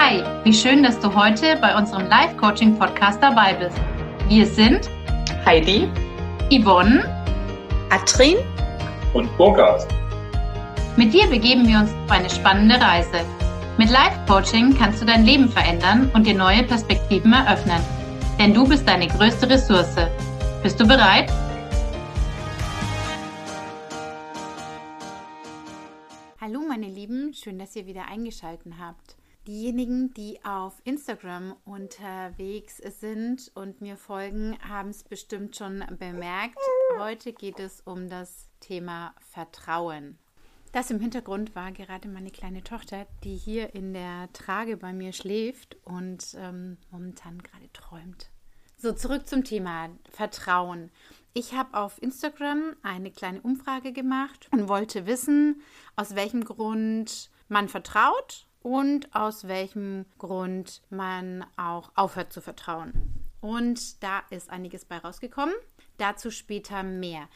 Hi, wie schön, dass du heute bei unserem Live-Coaching-Podcast dabei bist. Wir sind Heidi, Yvonne, Atrin und Burkhard. Mit dir begeben wir uns auf eine spannende Reise. Mit Live-Coaching kannst du dein Leben verändern und dir neue Perspektiven eröffnen. Denn du bist deine größte Ressource. Bist du bereit? Hallo meine Lieben, schön, dass ihr wieder eingeschaltet habt. Diejenigen, die auf Instagram unterwegs sind und mir folgen, haben es bestimmt schon bemerkt. Heute geht es um das Thema Vertrauen. Das im Hintergrund war gerade meine kleine Tochter, die hier in der Trage bei mir schläft und ähm, momentan gerade träumt. So, zurück zum Thema Vertrauen. Ich habe auf Instagram eine kleine Umfrage gemacht und wollte wissen, aus welchem Grund man vertraut und aus welchem Grund man auch aufhört zu vertrauen. Und da ist einiges bei rausgekommen. Dazu später mehr.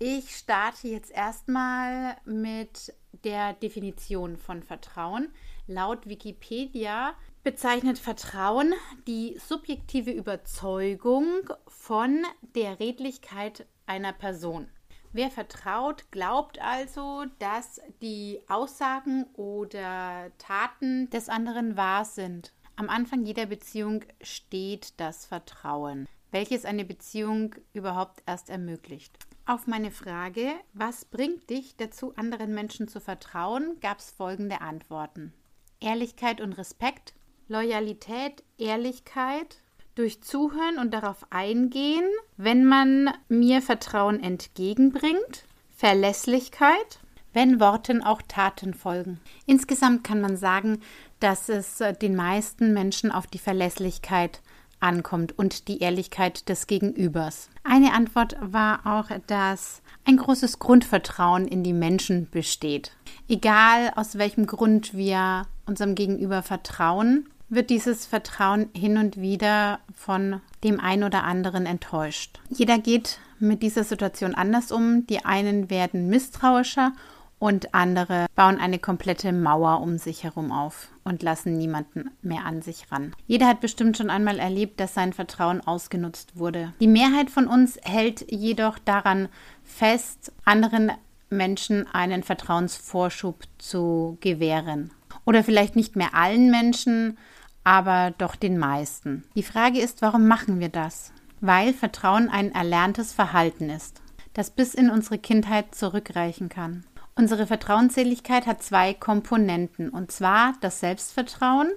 Ich starte jetzt erstmal mit der Definition von Vertrauen. Laut Wikipedia bezeichnet Vertrauen die subjektive Überzeugung von der Redlichkeit einer Person. Wer vertraut, glaubt also, dass die Aussagen oder Taten des anderen wahr sind. Am Anfang jeder Beziehung steht das Vertrauen, welches eine Beziehung überhaupt erst ermöglicht. Auf meine Frage, was bringt dich dazu, anderen Menschen zu vertrauen, gab es folgende Antworten. Ehrlichkeit und Respekt, Loyalität, Ehrlichkeit, durch Zuhören und darauf eingehen, wenn man mir Vertrauen entgegenbringt, Verlässlichkeit, wenn Worten auch Taten folgen. Insgesamt kann man sagen, dass es äh, den meisten Menschen auf die Verlässlichkeit ankommt und die Ehrlichkeit des Gegenübers. Eine Antwort war auch, dass ein großes Grundvertrauen in die Menschen besteht. Egal aus welchem Grund wir unserem Gegenüber vertrauen, wird dieses Vertrauen hin und wieder von dem einen oder anderen enttäuscht. Jeder geht mit dieser Situation anders um. Die einen werden misstrauischer und andere bauen eine komplette Mauer um sich herum auf und lassen niemanden mehr an sich ran. Jeder hat bestimmt schon einmal erlebt, dass sein Vertrauen ausgenutzt wurde. Die Mehrheit von uns hält jedoch daran fest, anderen Menschen einen Vertrauensvorschub zu gewähren. Oder vielleicht nicht mehr allen Menschen, aber doch den meisten. Die Frage ist, warum machen wir das? Weil Vertrauen ein erlerntes Verhalten ist, das bis in unsere Kindheit zurückreichen kann. Unsere Vertrauensseligkeit hat zwei Komponenten, und zwar das Selbstvertrauen,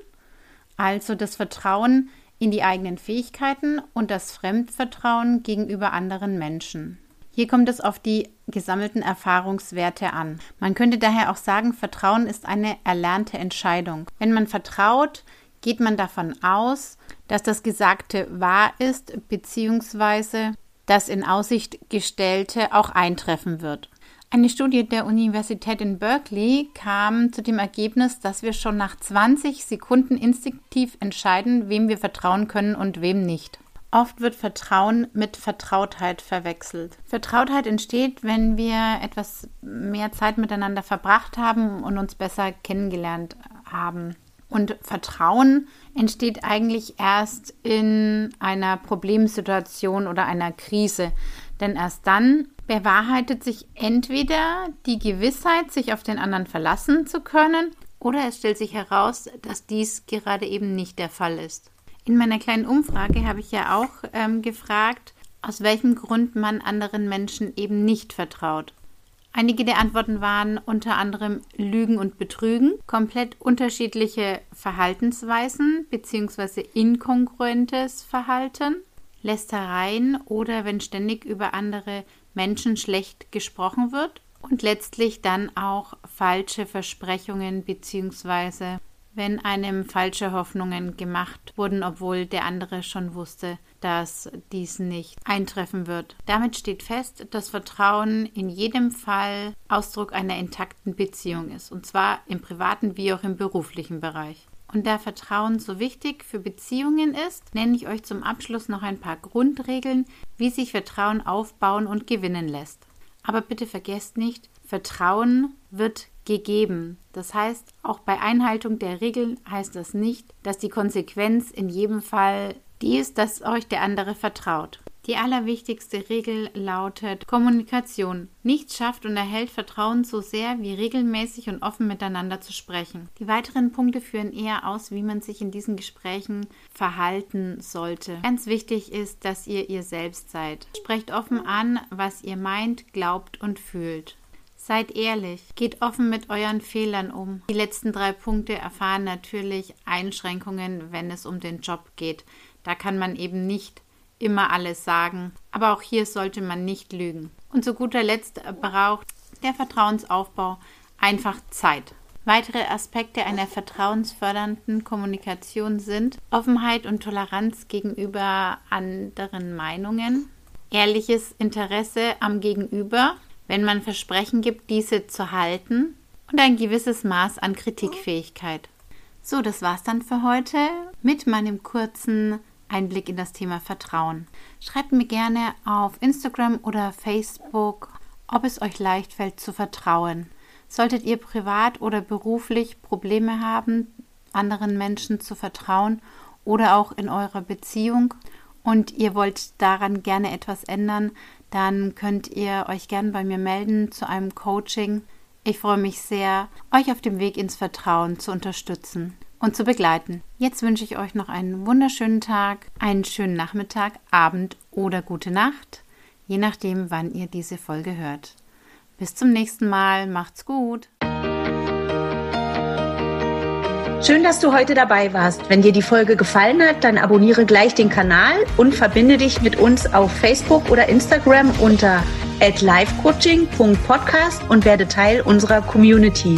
also das Vertrauen in die eigenen Fähigkeiten und das Fremdvertrauen gegenüber anderen Menschen. Hier kommt es auf die gesammelten Erfahrungswerte an. Man könnte daher auch sagen, Vertrauen ist eine erlernte Entscheidung. Wenn man vertraut, geht man davon aus, dass das Gesagte wahr ist bzw. das in Aussicht gestellte auch eintreffen wird. Eine Studie der Universität in Berkeley kam zu dem Ergebnis, dass wir schon nach 20 Sekunden instinktiv entscheiden, wem wir vertrauen können und wem nicht. Oft wird Vertrauen mit Vertrautheit verwechselt. Vertrautheit entsteht, wenn wir etwas mehr Zeit miteinander verbracht haben und uns besser kennengelernt haben. Und Vertrauen entsteht eigentlich erst in einer Problemsituation oder einer Krise. Denn erst dann bewahrheitet sich entweder die Gewissheit, sich auf den anderen verlassen zu können, oder es stellt sich heraus, dass dies gerade eben nicht der Fall ist. In meiner kleinen Umfrage habe ich ja auch ähm, gefragt, aus welchem Grund man anderen Menschen eben nicht vertraut. Einige der Antworten waren unter anderem Lügen und Betrügen, komplett unterschiedliche Verhaltensweisen bzw. inkongruentes Verhalten, Lästereien oder wenn ständig über andere Menschen schlecht gesprochen wird und letztlich dann auch falsche Versprechungen bzw wenn einem falsche Hoffnungen gemacht wurden, obwohl der andere schon wusste, dass dies nicht eintreffen wird. Damit steht fest, dass Vertrauen in jedem Fall Ausdruck einer intakten Beziehung ist, und zwar im privaten wie auch im beruflichen Bereich. Und da Vertrauen so wichtig für Beziehungen ist, nenne ich euch zum Abschluss noch ein paar Grundregeln, wie sich Vertrauen aufbauen und gewinnen lässt. Aber bitte vergesst nicht, Vertrauen wird gegeben. Das heißt, auch bei Einhaltung der Regeln heißt das nicht, dass die Konsequenz in jedem Fall die ist, dass euch der andere vertraut. Die allerwichtigste Regel lautet Kommunikation. Nichts schafft und erhält Vertrauen so sehr, wie regelmäßig und offen miteinander zu sprechen. Die weiteren Punkte führen eher aus, wie man sich in diesen Gesprächen verhalten sollte. Ganz wichtig ist, dass ihr ihr selbst seid. Sprecht offen an, was ihr meint, glaubt und fühlt. Seid ehrlich, geht offen mit euren Fehlern um. Die letzten drei Punkte erfahren natürlich Einschränkungen, wenn es um den Job geht. Da kann man eben nicht immer alles sagen. Aber auch hier sollte man nicht lügen. Und zu guter Letzt braucht der Vertrauensaufbau einfach Zeit. Weitere Aspekte einer vertrauensfördernden Kommunikation sind Offenheit und Toleranz gegenüber anderen Meinungen, ehrliches Interesse am Gegenüber, wenn man Versprechen gibt, diese zu halten und ein gewisses Maß an Kritikfähigkeit. So, das war's dann für heute mit meinem kurzen Einblick in das Thema Vertrauen. Schreibt mir gerne auf Instagram oder Facebook, ob es euch leicht fällt zu vertrauen. Solltet ihr privat oder beruflich Probleme haben, anderen Menschen zu vertrauen oder auch in eurer Beziehung und ihr wollt daran gerne etwas ändern, dann könnt ihr euch gerne bei mir melden zu einem Coaching. Ich freue mich sehr, euch auf dem Weg ins Vertrauen zu unterstützen und zu begleiten. Jetzt wünsche ich euch noch einen wunderschönen Tag, einen schönen Nachmittag, Abend oder gute Nacht, je nachdem, wann ihr diese Folge hört. Bis zum nächsten Mal, macht's gut. Schön, dass du heute dabei warst. Wenn dir die Folge gefallen hat, dann abonniere gleich den Kanal und verbinde dich mit uns auf Facebook oder Instagram unter @livecoaching.podcast und werde Teil unserer Community.